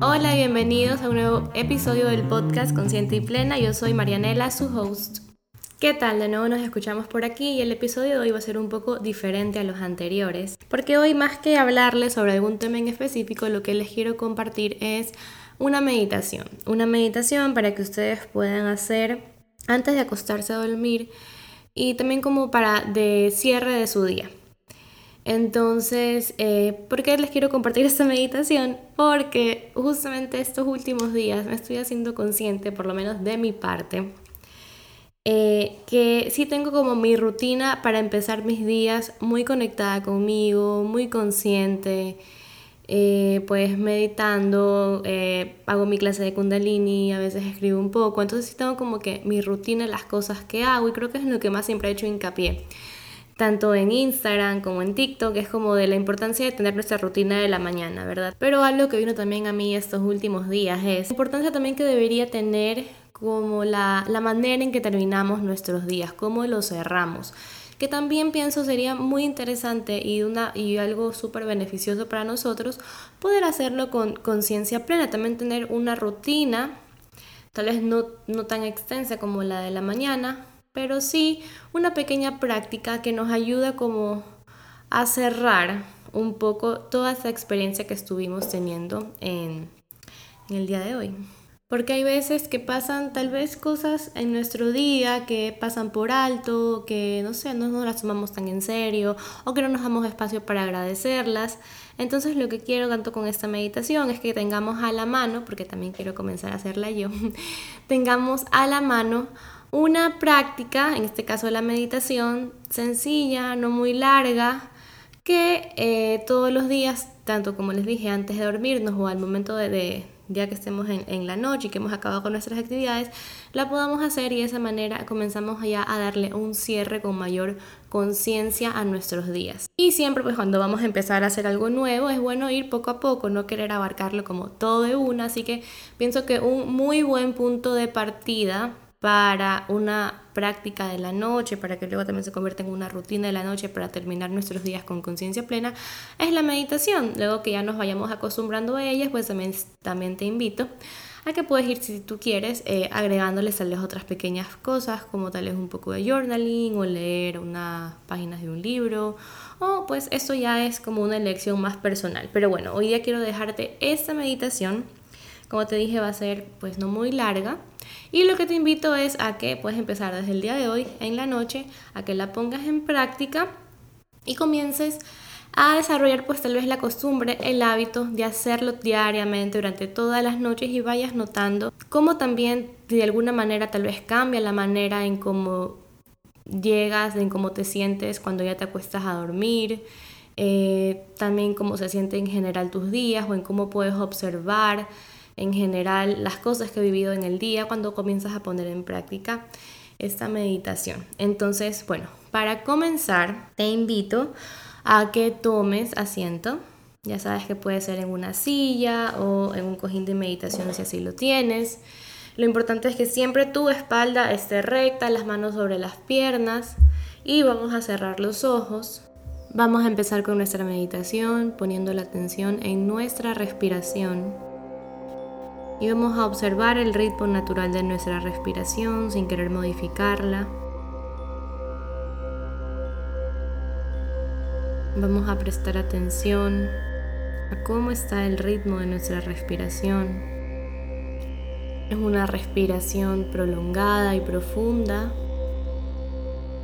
Hola, bienvenidos a un nuevo episodio del podcast Consciente y Plena. Yo soy Marianela, su host. ¿Qué tal? De nuevo nos escuchamos por aquí y el episodio de hoy va a ser un poco diferente a los anteriores, porque hoy más que hablarles sobre algún tema en específico, lo que les quiero compartir es una meditación. Una meditación para que ustedes puedan hacer antes de acostarse a dormir y también como para de cierre de su día. Entonces, eh, ¿por qué les quiero compartir esta meditación? Porque justamente estos últimos días me estoy haciendo consciente, por lo menos de mi parte, eh, que sí tengo como mi rutina para empezar mis días muy conectada conmigo, muy consciente, eh, pues meditando, hago mi clase de kundalini, a veces escribo un poco, entonces sí tengo como que mi rutina, las cosas que hago y creo que es lo que más siempre he hecho hincapié tanto en Instagram como en TikTok, es como de la importancia de tener nuestra rutina de la mañana, ¿verdad? Pero algo que vino también a mí estos últimos días es la importancia también que debería tener como la, la manera en que terminamos nuestros días, cómo los cerramos que también pienso sería muy interesante y, una, y algo súper beneficioso para nosotros poder hacerlo con conciencia plena, también tener una rutina, tal vez no, no tan extensa como la de la mañana, pero sí una pequeña práctica que nos ayuda como a cerrar un poco toda esa experiencia que estuvimos teniendo en, el día de hoy. Porque hay veces que pasan tal vez cosas en nuestro día que pasan por alto, que no sé, no nos las tomamos tan en serio o que no nos damos espacio para agradecerlas. Entonces lo que quiero tanto con esta meditación es que tengamos a la mano, porque también quiero comenzar a hacerla yo, tengamos a la mano una práctica, en este caso la meditación, sencilla, no muy larga, que eh, todos los días, tanto como les dije antes de dormirnos o al momento de, ya que estemos en, la noche y que hemos acabado con nuestras actividades, la podamos hacer y de esa manera comenzamos ya a darle un cierre con mayor conciencia a nuestros días. Y siempre pues cuando vamos a empezar a hacer algo nuevo es bueno ir poco a poco, no querer abarcarlo como todo de una, así que pienso que un muy buen punto de partida para una práctica de la noche, para que luego también se convierta en una rutina de la noche para terminar nuestros días con conciencia plena, es la meditación. Luego que ya nos vayamos acostumbrando a ellas, pues también, también te invito a que puedes ir si tú quieres eh, agregándoles tal vez otras pequeñas cosas como tal vez un poco de journaling o leer unas páginas de un libro o pues esto ya es como una elección más personal pero bueno hoy día quiero dejarte esta meditación como te dije va a ser pues no muy larga. Y lo que te invito es a que puedes empezar desde el día de hoy, en la noche, a que la pongas en práctica y comiences a desarrollar pues tal vez la costumbre, el hábito de hacerlo diariamente durante todas las noches y vayas notando cómo también de alguna manera tal vez cambia la manera en cómo llegas, en cómo te sientes cuando ya te acuestas a dormir, eh, también cómo se sienten en general tus días o en cómo puedes observar en general las cosas que he vivido en el día cuando comienzas a poner en práctica esta meditación. Entonces, bueno, para comenzar, te invito a que tomes asiento. Ya sabes que puede ser en una silla o en un cojín de meditación si así lo tienes. Lo importante es que siempre tu espalda esté recta, las manos sobre las piernas y vamos a cerrar los ojos. Vamos a empezar con nuestra meditación poniendo la atención en nuestra respiración y vamos a observar el ritmo natural de nuestra respiración sin querer modificarla. Vamos a prestar atención a cómo está el ritmo de nuestra respiración. Es una respiración prolongada y profunda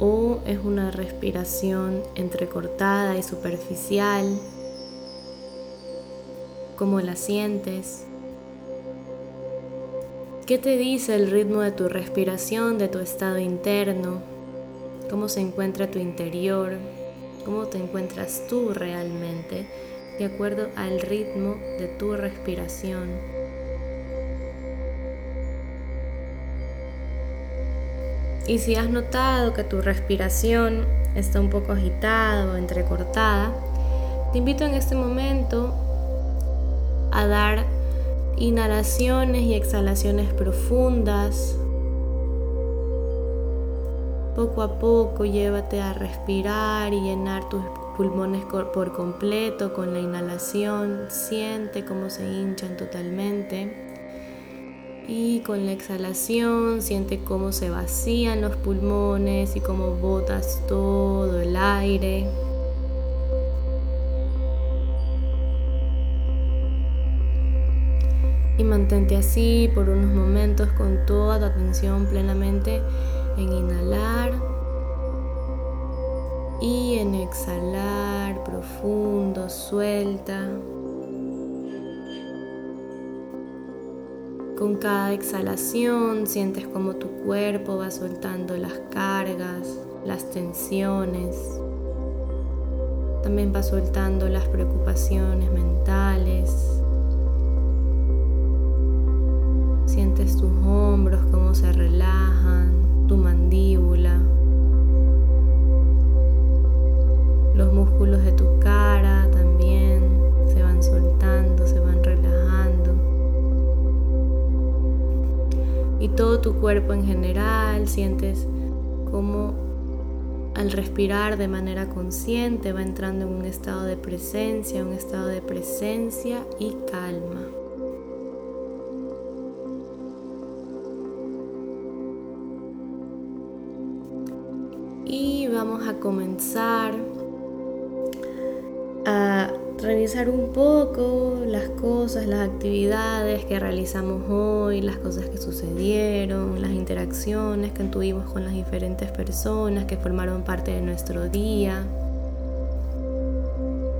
o es una respiración entrecortada y superficial. ¿Cómo la sientes? ¿Qué te dice el ritmo de tu respiración, de tu estado interno? ¿Cómo se encuentra tu interior? ¿Cómo te encuentras tú realmente de acuerdo al ritmo de tu respiración? Y si has notado que tu respiración está un poco agitada o entrecortada, te invito en este momento a dar inhalaciones y exhalaciones profundas. Poco a poco llévate a respirar y llenar tus pulmones por completo con la inhalación. Siente cómo se hinchan totalmente. Y con la exhalación siente cómo se vacían los pulmones y cómo botas todo el aire. Y mantente así por unos momentos con toda tu atención plenamente en inhalar y en exhalar profundo, suelta. Con cada exhalación sientes como tu cuerpo va soltando las cargas, las tensiones. También va soltando las preocupaciones mentales. Sientes tus hombros como se relajan, tu mandíbula. Los músculos de tu cara también se van soltando, se van relajando. Y todo tu cuerpo en general sientes como al respirar de manera consciente va entrando en un estado de presencia, un estado de presencia y calma. A comenzar a revisar un poco las cosas, las actividades que realizamos hoy, las cosas que sucedieron, las interacciones que tuvimos con las diferentes personas que formaron parte de nuestro día.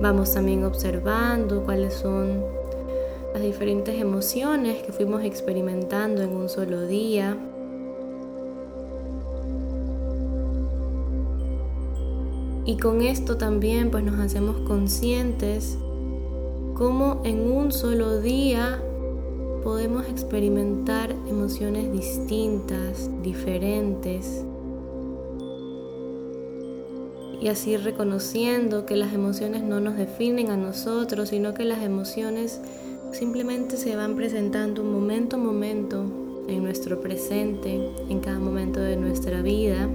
Vamos también observando cuáles son las diferentes emociones que fuimos experimentando en un solo día. Y con esto también pues nos hacemos conscientes cómo en un solo día podemos experimentar emociones distintas, diferentes. Y así reconociendo que las emociones no nos definen a nosotros, sino que las emociones simplemente se van presentando momento a momento en nuestro presente, en cada momento de nuestra vida.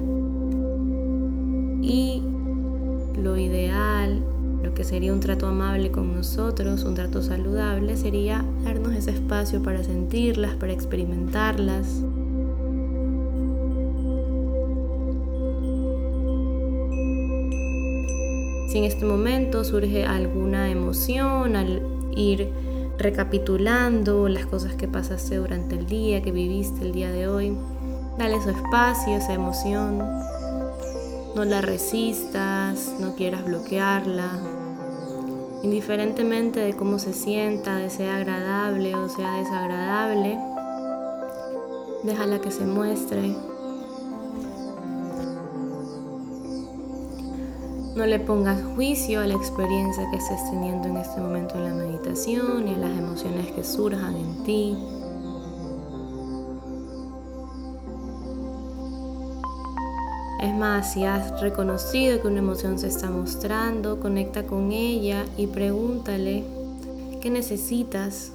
Lo ideal, lo que sería un trato amable con nosotros, un trato saludable, sería darnos ese espacio para sentirlas, para experimentarlas. Si en este momento surge alguna emoción al ir recapitulando las cosas que pasaste durante el día, que viviste el día de hoy, dale su espacio, esa emoción, no la resistas, no quieras bloquearla. Indiferentemente de cómo se sienta, de sea agradable o sea desagradable, déjala que se muestre. No le pongas juicio a la experiencia que estés teniendo en este momento en la meditación y a las emociones que surjan en ti. Es más, si has reconocido que una emoción se está mostrando, conecta con ella y pregúntale qué necesitas,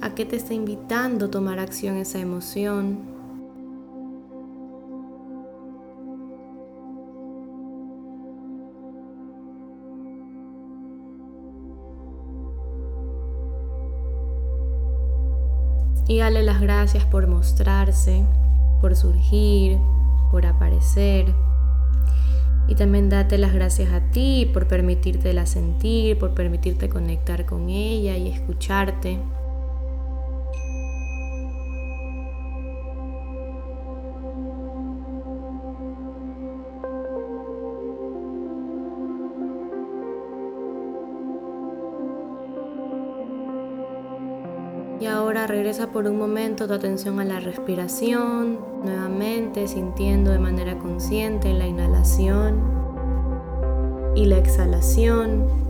a qué te está invitando a tomar acción esa emoción. Y dale las gracias por mostrarse, por surgir, por aparecer. Y también date las gracias a ti por permitírtela sentir, por permitirte conectar con ella y escucharte. Regresa por un momento tu atención a la respiración, nuevamente sintiendo de manera consciente la inhalación y la exhalación.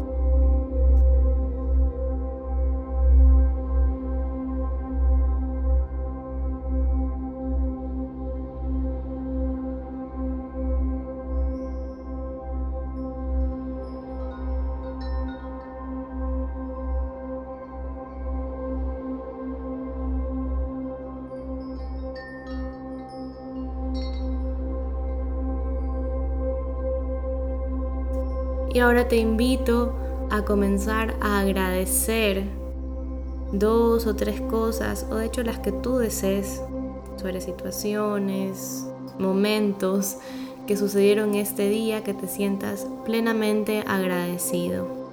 Y ahora te invito a comenzar a agradecer dos o tres cosas, o de hecho las que tú desees, sobre situaciones, momentos que sucedieron este día, que te sientas plenamente agradecido.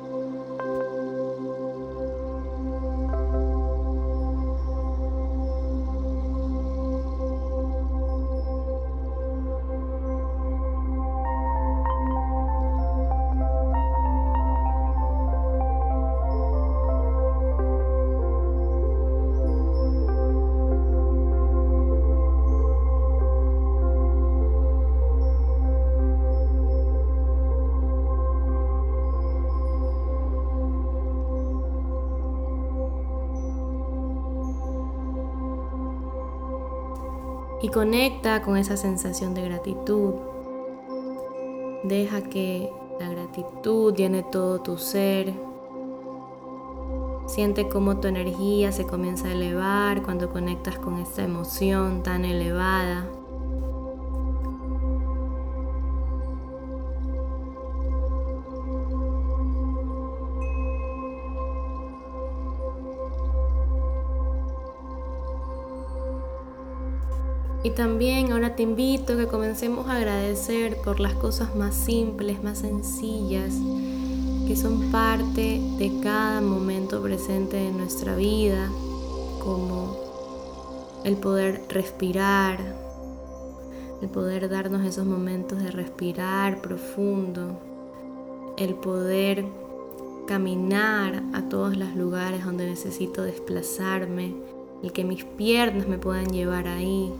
Y conecta con esa sensación de gratitud. Deja que la gratitud llene todo tu ser. Siente cómo tu energía se comienza a elevar cuando conectas con esta emoción tan elevada. También ahora te invito a que comencemos a agradecer por las cosas más simples, más sencillas, que son parte de cada momento presente de nuestra vida, como el poder respirar, el poder darnos esos momentos de respirar profundo, el poder caminar a todos los lugares donde necesito desplazarme, el que mis piernas me puedan llevar ahí,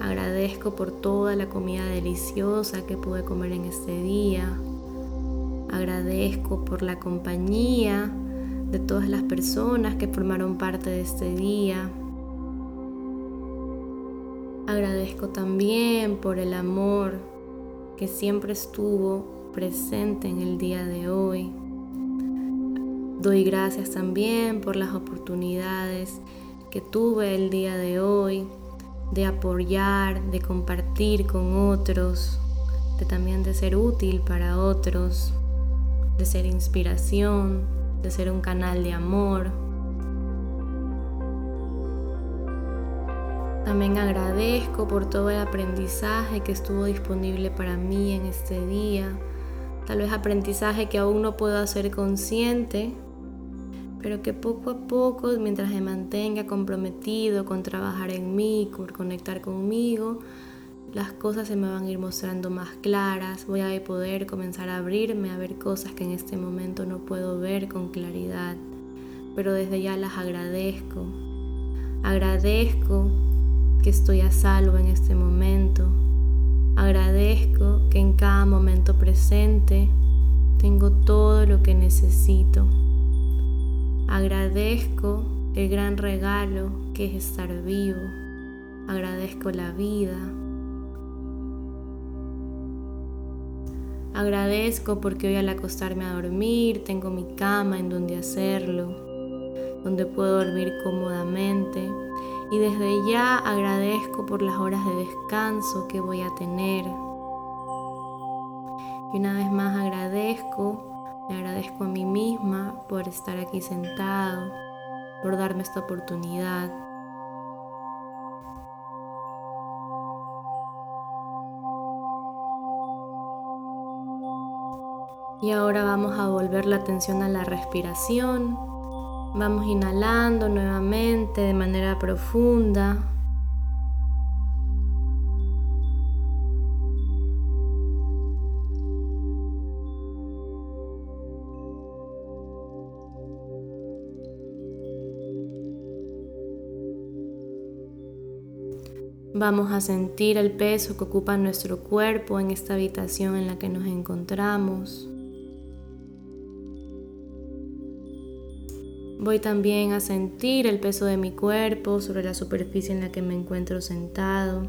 Agradezco por toda la comida deliciosa que pude comer en este día. Agradezco por la compañía de todas las personas que formaron parte de este día. Agradezco también por el amor que siempre estuvo presente en el día de hoy. Doy gracias también por las oportunidades que tuve el día de hoy de apoyar, de compartir con otros, de también de ser útil para otros, de ser inspiración, de ser un canal de amor. También agradezco por todo el aprendizaje que estuvo disponible para mí en este día. Tal vez aprendizaje que aún no puedo hacer consciente, pero que poco a poco, mientras me mantenga comprometido con trabajar en mí, con conectar conmigo, las cosas se me van a ir mostrando más claras, voy a poder comenzar a abrirme a ver cosas que en este momento no puedo ver con claridad, pero desde ya las agradezco. Agradezco que estoy a salvo en este momento. Agradezco que en cada momento presente tengo todo lo que necesito. Agradezco el gran regalo que es estar vivo. Agradezco la vida. Agradezco porque hoy al acostarme a dormir tengo mi cama en donde hacerlo, donde puedo dormir cómodamente. Y desde ya agradezco por las horas de descanso que voy a tener. Y una vez más agradezco me agradezco a mí misma por estar aquí sentado, por darme esta oportunidad. Y ahora vamos a volver la atención a la respiración. Vamos inhalando nuevamente de manera profunda. Vamos a sentir el peso que ocupa nuestro cuerpo en esta habitación en la que nos encontramos. Voy también a sentir el peso de mi cuerpo sobre la superficie en la que me encuentro sentado.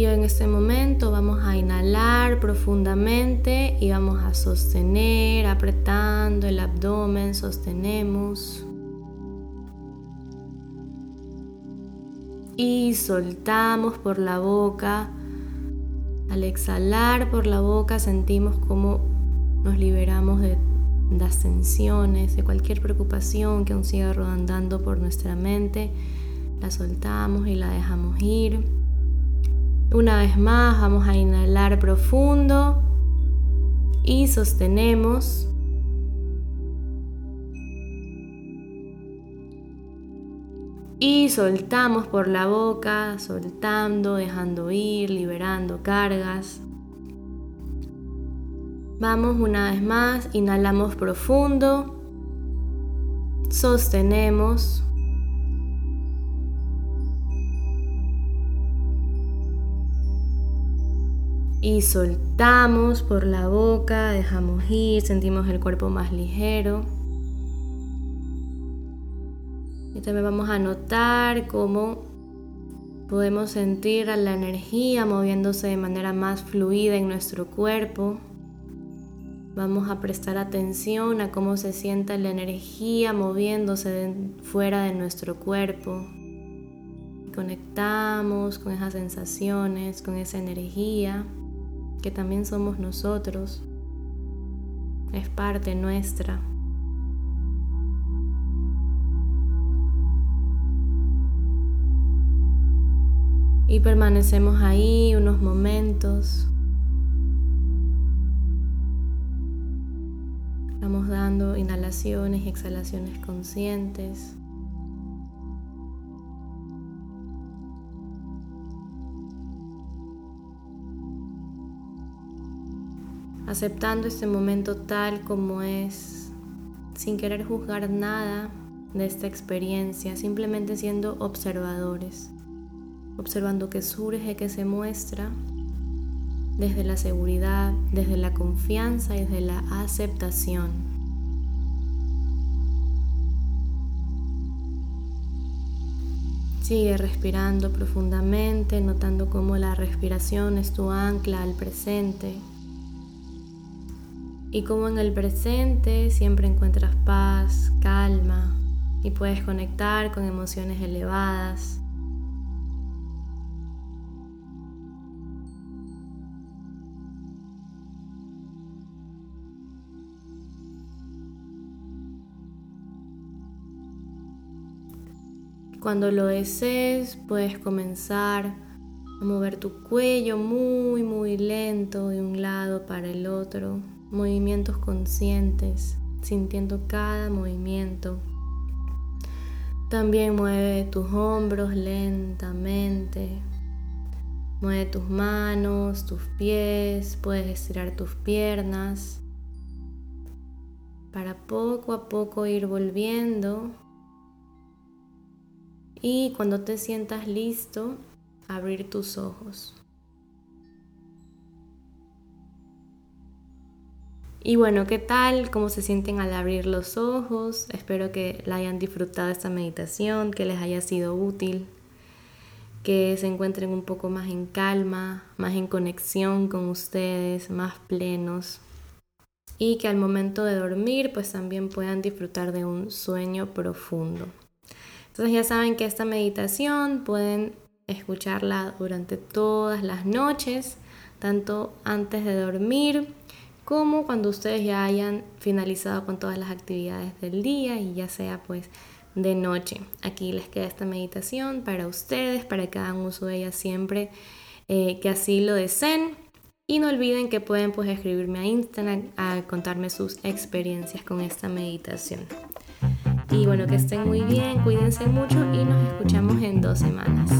Y en este momento vamos a inhalar profundamente y vamos a sostener, apretando el abdomen, sostenemos. Y soltamos por la boca. Al exhalar por la boca sentimos cómo nos liberamos de las tensiones, de cualquier preocupación que aún siga rodando por nuestra mente. La soltamos y la dejamos ir. Una vez más vamos a inhalar profundo y sostenemos. Y soltamos por la boca, soltando, dejando ir, liberando cargas. Vamos una vez más, inhalamos profundo, sostenemos. Y soltamos por la boca, dejamos ir, sentimos el cuerpo más ligero. Y también vamos a notar cómo podemos sentir la energía moviéndose de manera más fluida en nuestro cuerpo. Vamos a prestar atención a cómo se sienta la energía moviéndose fuera de nuestro cuerpo. Conectamos con esas sensaciones, con esa energía que también somos nosotros. Es parte nuestra. Y permanecemos ahí unos momentos. Vamos dando inhalaciones y exhalaciones conscientes. Aceptando este momento tal como es, sin querer juzgar nada de esta experiencia, simplemente siendo observadores observando que surge, que se muestra desde la seguridad, desde la confianza y desde la aceptación. Sigue respirando profundamente, notando cómo la respiración es tu ancla al presente. Y cómo en el presente siempre encuentras paz, calma y puedes conectar con emociones elevadas Cuando lo desees, puedes comenzar a mover tu cuello muy, muy lento de un lado para el otro. Movimientos conscientes, sintiendo cada movimiento. También mueve tus hombros lentamente. Mueve tus manos, tus pies, puedes estirar tus piernas para poco a poco ir volviendo y cuando te sientas listo, abrir tus ojos. Y bueno, ¿qué tal? ¿Cómo se sienten al abrir los ojos? Espero que la hayan disfrutado esta meditación, que les haya sido útil, que se encuentren un poco más en calma, más en conexión con ustedes, más plenos. Y que al momento de dormir pues también puedan disfrutar de un sueño profundo. Entonces ya saben que esta meditación pueden escucharla durante todas las noches, tanto antes de dormir como cuando ustedes ya hayan finalizado con todas las actividades del día y ya sea pues de noche. Aquí les queda esta meditación para ustedes, para que hagan uso de ella siempre eh, que así lo deseen. Y no olviden que pueden pues escribirme a Instagram a contarme sus experiencias con esta meditación. Y bueno, que estén muy bien, cuídense mucho y nos escuchamos en dos semanas.